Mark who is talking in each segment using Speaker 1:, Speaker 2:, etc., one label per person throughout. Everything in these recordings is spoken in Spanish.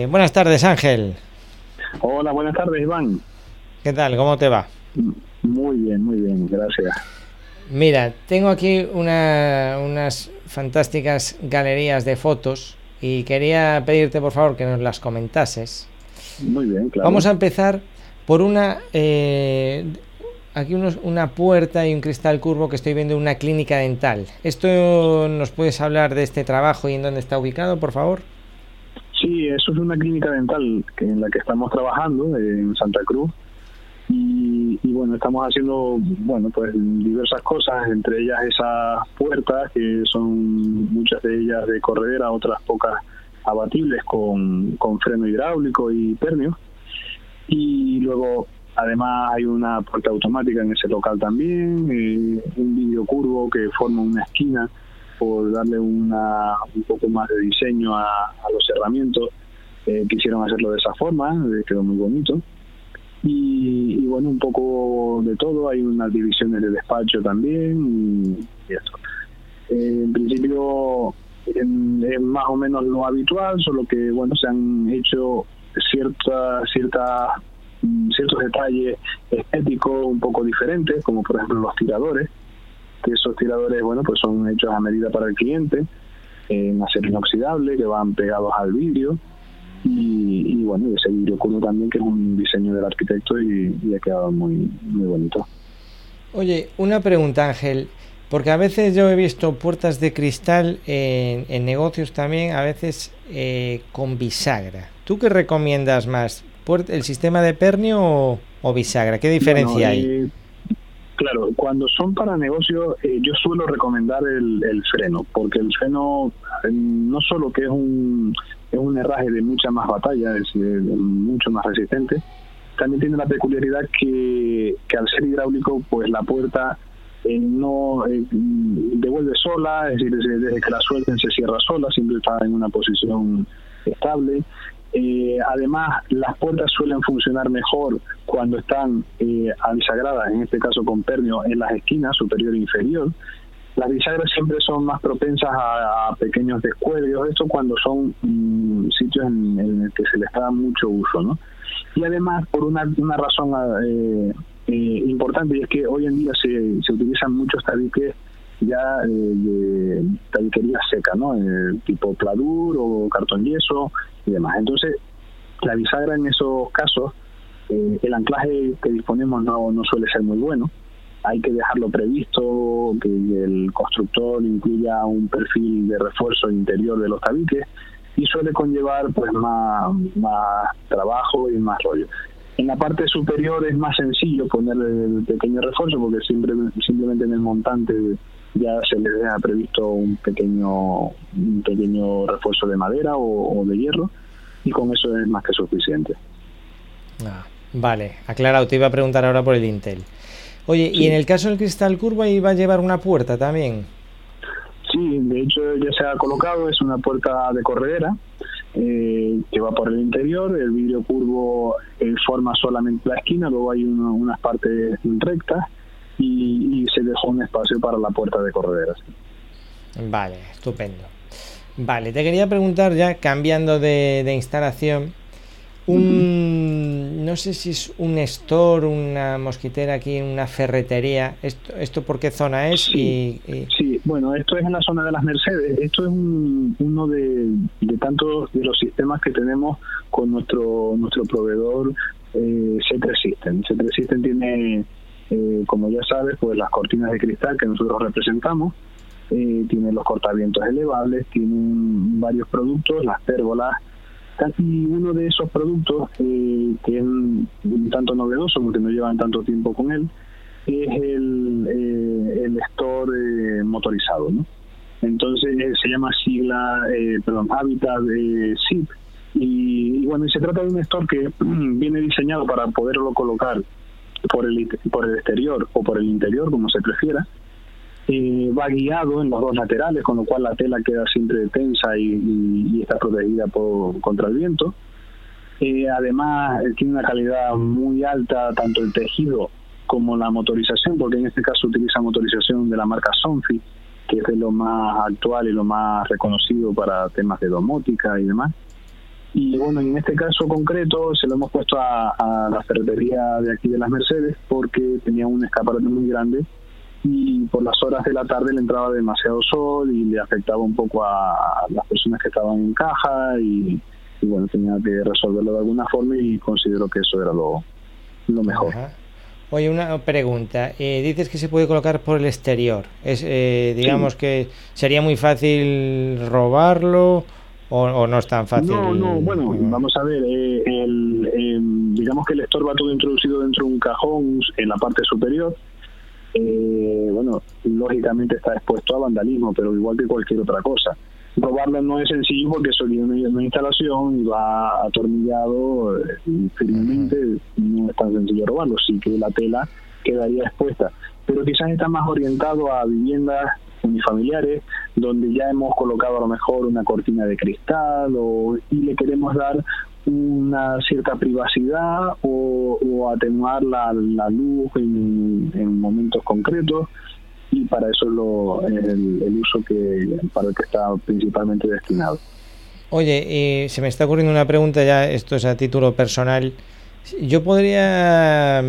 Speaker 1: Eh, buenas tardes, Ángel.
Speaker 2: Hola, buenas tardes, Iván.
Speaker 1: ¿Qué tal? ¿Cómo te va?
Speaker 2: Muy bien, muy bien, gracias.
Speaker 1: Mira, tengo aquí una, unas fantásticas galerías de fotos y quería pedirte por favor que nos las comentases.
Speaker 2: Muy bien, claro.
Speaker 1: Vamos a empezar por una... Eh, aquí unos, una puerta y un cristal curvo que estoy viendo en una clínica dental. ¿Esto nos puedes hablar de este trabajo y en dónde está ubicado, por favor?
Speaker 2: Sí, eso es una clínica dental que, en la que estamos trabajando en Santa Cruz. Y, y, bueno, estamos haciendo bueno pues diversas cosas, entre ellas esas puertas que son muchas de ellas de corredera, otras pocas abatibles con, con freno hidráulico y pernio. Y luego además hay una puerta automática en ese local también, eh, un vídeo curvo que forma una esquina por darle una, un poco más de diseño a, los cerramientos. Eh, quisieron hacerlo de esa forma, eh, quedó muy bonito. Y, bueno, un poco de todo, hay unas divisiones de despacho también y, esto. Eh, en principio es más o menos lo habitual, solo que bueno, se han hecho ciertas ciertas ciertos detalles estéticos un poco diferentes, como por ejemplo los tiradores, que esos tiradores, bueno, pues son hechos a medida para el cliente, en acero inoxidable, que van pegados al vidrio, y, y bueno, ese vidrio curvo también, que es un diseño del arquitecto y, y ha quedado muy, muy bonito.
Speaker 1: Oye, una pregunta, Ángel. Porque a veces yo he visto puertas de cristal en, en negocios también, a veces eh, con bisagra. ¿Tú qué recomiendas más? ¿El sistema de pernio o, o bisagra? ¿Qué diferencia
Speaker 2: bueno,
Speaker 1: hay?
Speaker 2: Eh, claro, cuando son para negocios, eh, yo suelo recomendar el, freno, porque el freno eh, no solo que es un, es un herraje de mucha más batalla, es mucho más resistente, también tiene la peculiaridad que, que al ser hidráulico, pues la puerta eh, no eh, devuelve sola, es decir, desde, que la suelten se cierra sola, siempre está en una posición estable. Eh, además, las puertas suelen funcionar mejor cuando están eh, en este caso con pernio, en las esquinas superior e inferior. Las bisagras siempre son más propensas a, pequeños descuellos, esto cuando son mmm, sitios en, en el que se les da mucho uso, ¿no? Y además, por una, una razón eh, eh, importante y es que hoy en día se, se utilizan muchos tabiques ya eh, de tabiquería seca, ¿no? Eh, tipo pladur o cartón yeso y demás. Entonces, la bisagra en esos casos, eh, el anclaje que disponemos no, no suele ser muy bueno. Hay que dejarlo previsto, que el constructor incluya un perfil de refuerzo interior de los tabiques y suele conllevar pues más, más trabajo y más rollo. En la parte superior es más sencillo ponerle el pequeño refuerzo porque siempre, simplemente en el montante ya se le ha previsto un pequeño un pequeño refuerzo de madera o, o de hierro y con eso es más que suficiente.
Speaker 1: Ah, vale, aclarado. Te iba a preguntar ahora por el Intel. Oye, sí. ¿y en el caso del cristal curvo ahí va a llevar una puerta también?
Speaker 2: Sí, de hecho ya se ha colocado, es una puerta de corredera eh, que va por el interior, el vidrio curvo eh, forma solamente la esquina, luego hay uno, unas partes rectas y, y, se dejó un espacio para la puerta de corredera.
Speaker 1: Vale, estupendo. Vale, te quería preguntar ya, cambiando de, de instalación, un, no sé si es un store, una mosquitera aquí, una ferretería. ¿Esto, esto por qué zona es?
Speaker 2: Sí, y, y... sí, bueno, esto es en la zona de las Mercedes. Esto es un, uno de, de tantos de los sistemas que tenemos con nuestro nuestro proveedor eh, C3 System. C3 System tiene, eh, como ya sabes, pues las cortinas de cristal que nosotros representamos. Eh, tiene los cortavientos elevables, tiene varios productos, las pérgolas, casi uno de esos productos eh, que es un, tanto novedoso porque no llevan tanto tiempo con él es el, eh, el store eh, motorizado ¿no? entonces se llama sigla perdón Habitat SIP y, y, bueno y se trata de un store que viene diseñado para poderlo colocar por el por el exterior o por el interior como se prefiera va guiado en los dos laterales, con lo cual la tela queda siempre tensa y, y, y está protegida por, contra el viento. Eh, además, eh, tiene una calidad muy alta, tanto el tejido como la motorización, porque en este caso utiliza motorización de la marca Sonfi, que es de lo más actual y lo más reconocido para temas de domótica y demás. Y bueno, en este caso concreto se lo hemos puesto a, la ferretería de aquí de las Mercedes porque tenía un escaparate muy grande y por las horas de la tarde le entraba demasiado sol y le afectaba un poco a las personas que estaban en caja y, bueno, tenía que resolverlo de alguna forma y considero que eso era lo, lo mejor.
Speaker 1: Oye, una pregunta. Eh, dices que se puede colocar por el exterior. Es, eh, digamos que sería muy fácil robarlo o, no es tan fácil.
Speaker 2: No, no. Bueno, vamos a ver. Eh, el, digamos que el todo introducido dentro de un cajón en la parte superior. bueno, lógicamente está expuesto a vandalismo, pero igual que cualquier otra cosa robarlo no es sencillo porque eso tiene una instalación y va atornillado eh, firmemente, no es tan sencillo robarlo, sí que la tela quedaría expuesta. Pero quizás está más orientado a viviendas unifamiliares donde ya hemos colocado a lo mejor una cortina de cristal o, y le queremos dar una cierta privacidad o, atenuar la, luz en momentos concretos y para eso lo, el, el uso que para el que está principalmente destinado.
Speaker 1: Oye, se me está ocurriendo una pregunta ya, esto es a título personal. ¿Yo podría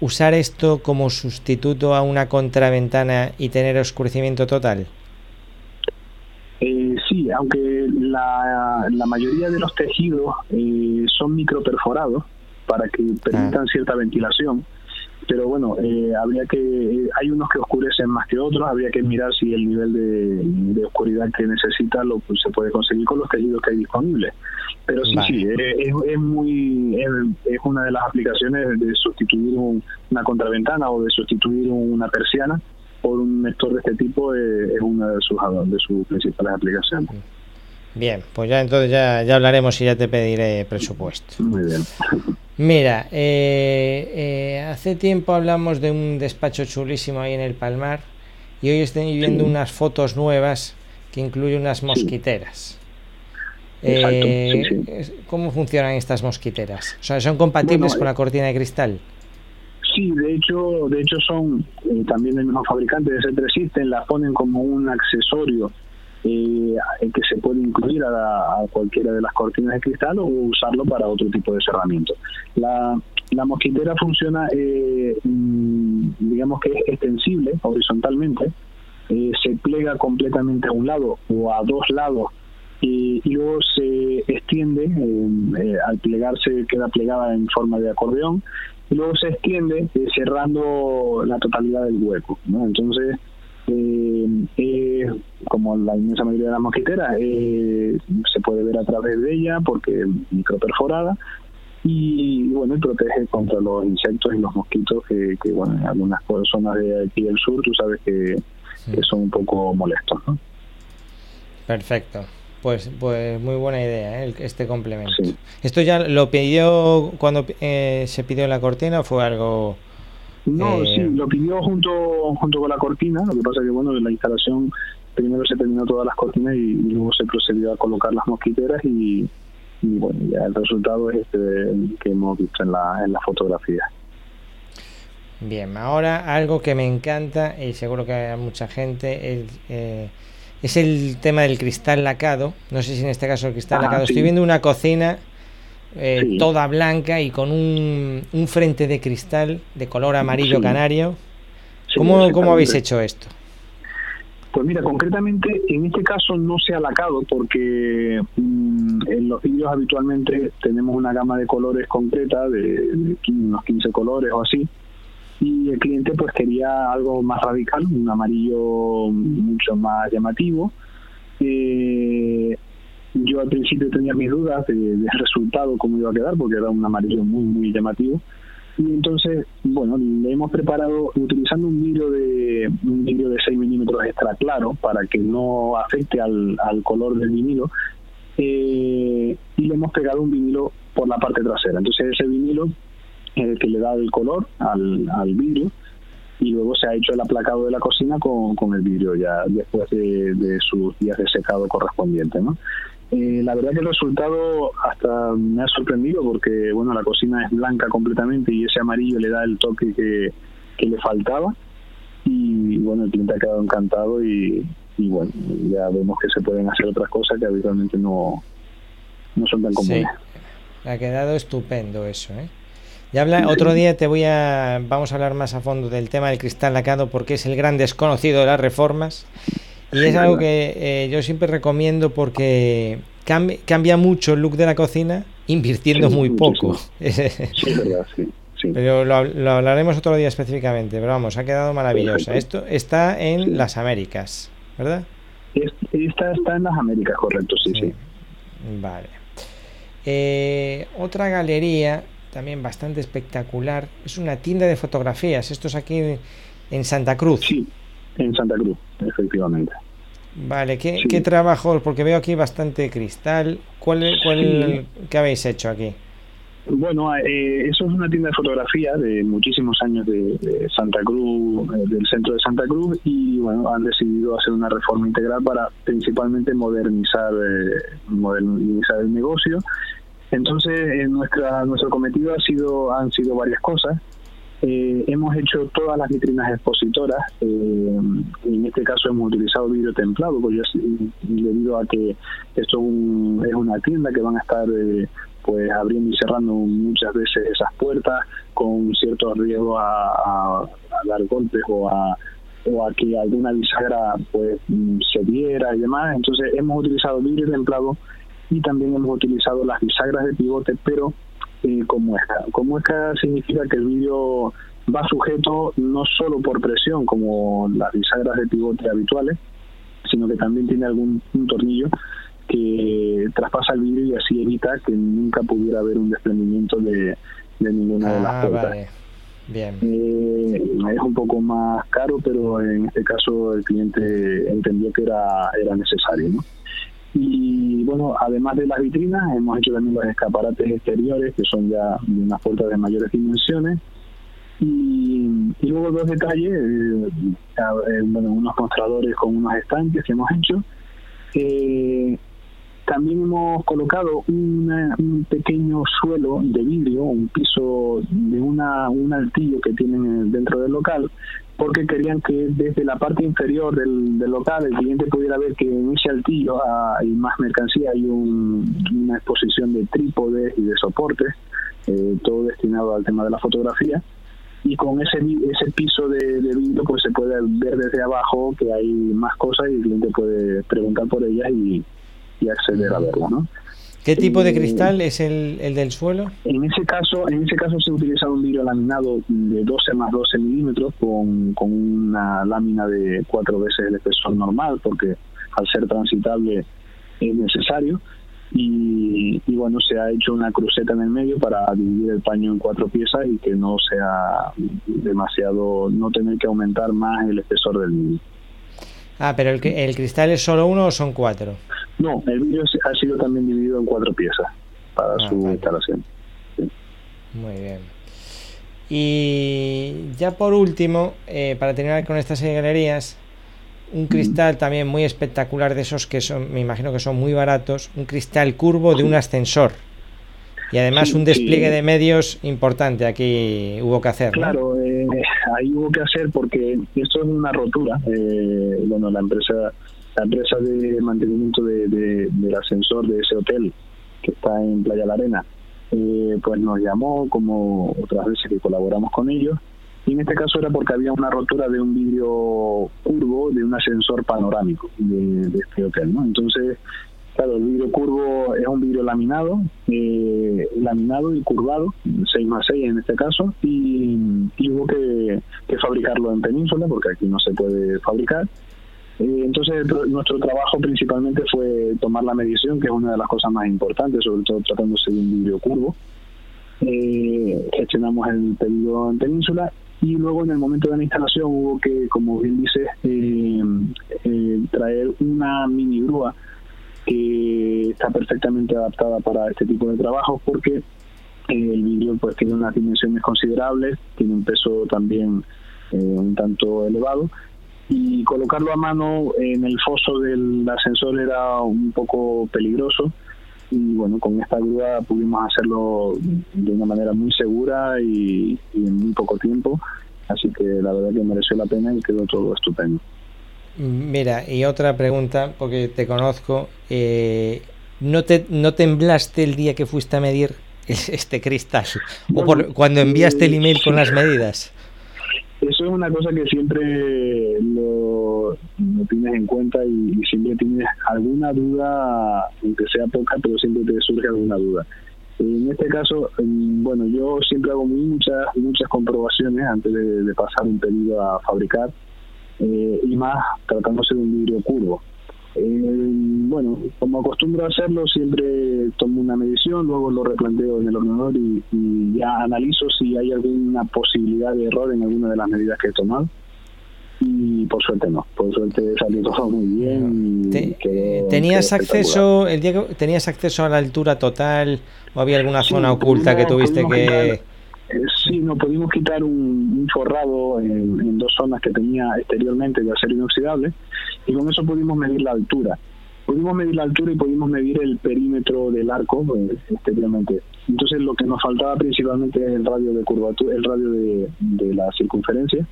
Speaker 1: usar esto como sustituto a una contraventana y tener oscurecimiento total?
Speaker 2: Eh, sí, aunque la, la, mayoría de los tejidos eh, son microperforados para que permitan ah. cierta ventilación, pero bueno, eh, habría que, hay unos que oscurecen más que otros, habría que mirar si el nivel de, oscuridad que necesita lo pues, se puede conseguir con los tejidos que hay disponibles. Pero sí, sí, eh, es, es, muy, es, una de las aplicaciones de sustituir una contraventana o de sustituir una persiana por un lector de este tipo, eh, es una de sus, de sus principales aplicaciones.
Speaker 1: Bien, pues ya entonces ya, ya hablaremos y ya te pediré presupuesto.
Speaker 2: Muy bien.
Speaker 1: Mira, eh, eh, hace tiempo hablamos de un despacho chulísimo ahí en el Palmar y hoy estoy viendo unas fotos nuevas que incluyen unas mosquiteras. Eh, ¿Cómo funcionan estas mosquiteras? O sea, ¿son compatibles con la cortina de cristal?
Speaker 2: Sí, de hecho, de hecho son también del mismo fabricante de C3 System, la ponen como un accesorio eh, que se puede incluir a, cualquiera de las cortinas de cristal o usarlo para otro tipo de cerramiento. La, la mosquitera funciona, eh, mm, digamos que es extensible horizontalmente, eh, se plega completamente a un lado o a dos lados y, luego se extiende, eh, al plegarse queda plegada en forma de acordeón y luego se extiende cerrando la totalidad del hueco. ¿no? Entonces, eh, como la inmensa mayoría de las mosquiteras, eh, se puede ver a través de ella porque es microperforada y bueno, protege contra los insectos y los mosquitos que, bueno, en algunas zonas de aquí del sur tú sabes que, son un poco molestos.
Speaker 1: Perfecto. Pues, pues muy buena idea ¿eh? este complemento. ¿Esto ya lo pidió cuando eh, se pidió la cortina o fue algo
Speaker 2: no, sí, eh, lo pidió junto junto con la cortina, lo que pasa que bueno, la instalación primero se terminó todas las cortinas y, luego se procedió a colocar las mosquiteras y, bueno, ya el resultado es este que hemos visto en la, en la fotografía.
Speaker 1: Bien, ahora algo que me encanta y seguro que a mucha gente es, eh, es el tema del cristal lacado. No sé si en este caso el cristal ah, lacado. Estoy viendo una cocina eh, toda blanca y con un, un, frente de cristal de color amarillo canario. ¿Cómo, ¿Cómo habéis hecho esto?
Speaker 2: Pues mira, concretamente en este caso no se ha lacado porque mm, en los vídeos habitualmente tenemos una gama de colores concreta de, unos 15 colores o así y el cliente pues quería algo más radical, un amarillo mucho más llamativo. Eh, yo al principio tenía mis dudas del resultado, cómo iba a quedar, porque era un amarillo muy, muy llamativo. Y entonces, bueno, le hemos preparado utilizando un vidrio de un vidrio de 6 milímetros extra claro para que no afecte al, al color del vinilo. Eh, y le hemos pegado un vinilo por la parte trasera. Entonces ese vinilo es que le da el color al, al vidrio y luego se ha hecho el aplacado de la cocina con, con el vidrio ya después de, de sus días de secado correspondiente. ¿no? Eh, la verdad que el resultado hasta me ha sorprendido porque bueno la cocina es blanca completamente y ese amarillo le da el toque que, le faltaba y bueno el cliente ha quedado encantado y, bueno ya vemos que se pueden hacer otras cosas que habitualmente no no son tan comunes.
Speaker 1: Ha quedado estupendo eso, ¿eh? Ya habla, otro día te voy a vamos a hablar más a fondo del tema del cristal lacado porque es el gran desconocido de las reformas y es algo que eh, yo siempre recomiendo porque cambia, mucho el look de la cocina invirtiendo muy poco.
Speaker 2: Sí, verdad, sí.
Speaker 1: Pero lo, hablaremos otro día específicamente, pero vamos, ha quedado maravillosa. Esto está en las Américas, ¿verdad?
Speaker 2: Esta está en las Américas, correcto, sí, sí.
Speaker 1: Vale. Eh, otra galería, también bastante espectacular, es una tienda de fotografías. Esto es aquí en Santa Cruz.
Speaker 2: Sí, en Santa Cruz, efectivamente.
Speaker 1: Vale, ¿qué, ¿qué trabajo? Porque veo aquí bastante cristal. ¿Cuál, cuál, ¿Qué habéis hecho aquí?
Speaker 2: Bueno, eh, eso es una tienda de fotografía de muchísimos años de, Santa Cruz, eh, del centro de Santa Cruz, y bueno, han decidido hacer una reforma integral para principalmente modernizar, eh, modernizar el negocio. Entonces, nuestra nuestro cometido ha sido han sido varias cosas. hemos hecho todas las vitrinas expositoras. en este caso hemos utilizado vidrio templado, porque debido a que esto es, una tienda que van a estar pues abriendo y cerrando muchas veces esas puertas con cierto riesgo a, dar golpes o a o a que alguna bisagra pues se viera y demás entonces hemos utilizado vidrio templado y también hemos utilizado las bisagras de pivote pero eh, como esta como esta significa que el vidrio va sujeto no solo por presión como las bisagras de pivote habituales sino que también tiene algún un tornillo que traspasa el vidrio y así evita que nunca pudiera haber un desprendimiento de, ninguna de las ah, puertas.
Speaker 1: Bien.
Speaker 2: Eh, es un poco más caro, pero en este caso el cliente entendió que era, era necesario. ¿no? Y bueno, además de las vitrinas, hemos hecho también los escaparates exteriores, que son ya unas puertas de mayores dimensiones. Y, luego dos detalles, eh, bueno, unos mostradores con unos estanques que hemos hecho. Eh, también hemos colocado un pequeño suelo de vidrio, un piso de una, un altillo que tienen dentro del local, porque querían que desde la parte inferior del, local el cliente pudiera ver que en ese altillo hay más mercancía, hay una exposición de trípodes y de soportes, eh, todo destinado al tema de la fotografía y con ese ese piso de, de, vidrio pues se puede ver desde abajo que hay más cosas y el cliente puede preguntar por ellas y, y acceder a verlo, ¿no?
Speaker 1: ¿Qué tipo de cristal es el, el, del suelo?
Speaker 2: En ese caso, en ese caso se utiliza un vidrio laminado de 12 más 12 milímetros con, con una lámina de cuatro veces el espesor normal, porque al ser transitable es necesario. Y, y, bueno, se ha hecho una cruceta en el medio para dividir el paño en cuatro piezas y que no sea demasiado, no tener que aumentar más el espesor del vidrio.
Speaker 1: Ah, pero el, el cristal es solo uno o son cuatro?
Speaker 2: No, el vidrio ha sido también dividido en cuatro piezas para ah, su instalación.
Speaker 1: Muy bien. Y ya por último, eh, para terminar con estas galerías, un cristal también muy espectacular de esos que son, me imagino que son muy baratos, un cristal curvo de un ascensor. Y además un despliegue de medios importante aquí hubo que hacer.
Speaker 2: Claro, eh, ahí hubo que hacer porque esto es una rotura. Eh, bueno, la empresa la empresa de mantenimiento de, del ascensor de ese hotel que está en Playa La Arena, eh, pues nos llamó como otras veces que colaboramos con ellos y en este caso era porque había una rotura de un vidrio curvo de un ascensor panorámico de, este hotel, ¿no? Entonces, claro, el vidrio curvo es un vidrio laminado, eh, laminado y curvado, 6 más 6 en este caso, y, y hubo que, que fabricarlo en península porque aquí no se puede fabricar eh, entonces nuestro trabajo principalmente fue tomar la medición, que es una de las cosas más importantes, sobre todo tratándose de un vidrio curvo. Eh, gestionamos el pedido en península y luego en el momento de la instalación hubo que, como bien dices, eh, traer una mini grúa que está perfectamente adaptada para este tipo de trabajos porque el vidrio pues tiene unas dimensiones considerables, tiene un peso también un tanto elevado. Y colocarlo a mano en el foso del ascensor era un poco peligroso. Y bueno, con esta grúa pudimos hacerlo de una manera muy segura y, en muy poco tiempo, así que la verdad que mereció la pena y quedó todo estupendo.
Speaker 1: Mira, y otra pregunta, porque te conozco, eh, ¿no, te, ¿no temblaste el día que fuiste a medir este cristal? ¿O por, cuando enviaste el email con las medidas?
Speaker 2: Eso es una cosa que siempre lo, tienes en cuenta y, siempre tienes alguna duda, aunque sea poca, pero siempre te surge alguna duda. En este caso, bueno, yo siempre hago muchas muchas comprobaciones antes de, pasar un pedido a fabricar eh, y más tratándose de un vidrio curvo. Eh, bueno, como acostumbro a hacerlo, siempre tomo una medición, luego lo replanteo en el ordenador y, ya analizo si hay alguna posibilidad de error en alguna de las medidas que he tomado. Y por suerte no, por suerte salió todo muy bien.
Speaker 1: ¿Tenías acceso el día tenías acceso a la altura total o había alguna zona oculta que tuviste que
Speaker 2: sí, no pudimos quitar un, forrado en, dos zonas que tenía exteriormente de acero inoxidable y con eso pudimos medir la altura. Pudimos medir la altura y pudimos medir el perímetro del arco eh, exteriormente. Entonces lo que nos faltaba principalmente es el radio de curvatura, el radio de, la circunferencia.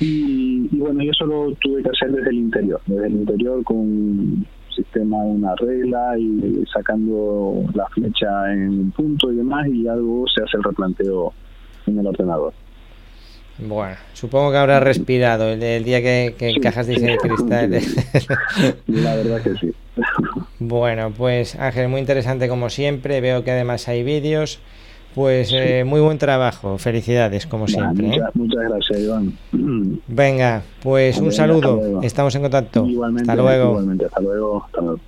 Speaker 2: Y, y, bueno, yo eso lo tuve que hacer desde el interior, desde el interior con sistema una regla y sacando la flecha en un punto y demás y algo se hace el replanteo en el ordenador.
Speaker 1: Bueno, supongo que habrá respirado el, día que, que encajas de cristal.
Speaker 2: La verdad que sí.
Speaker 1: Bueno, pues Ángel, muy interesante como siempre. Veo que además hay vídeos. Pues eh, muy buen trabajo, felicidades como siempre.
Speaker 2: ¿eh? Muchas, gracias, Iván.
Speaker 1: Venga, pues un saludo, estamos en contacto.
Speaker 2: Igualmente,
Speaker 1: hasta luego.
Speaker 2: Igualmente, hasta luego. Hasta luego.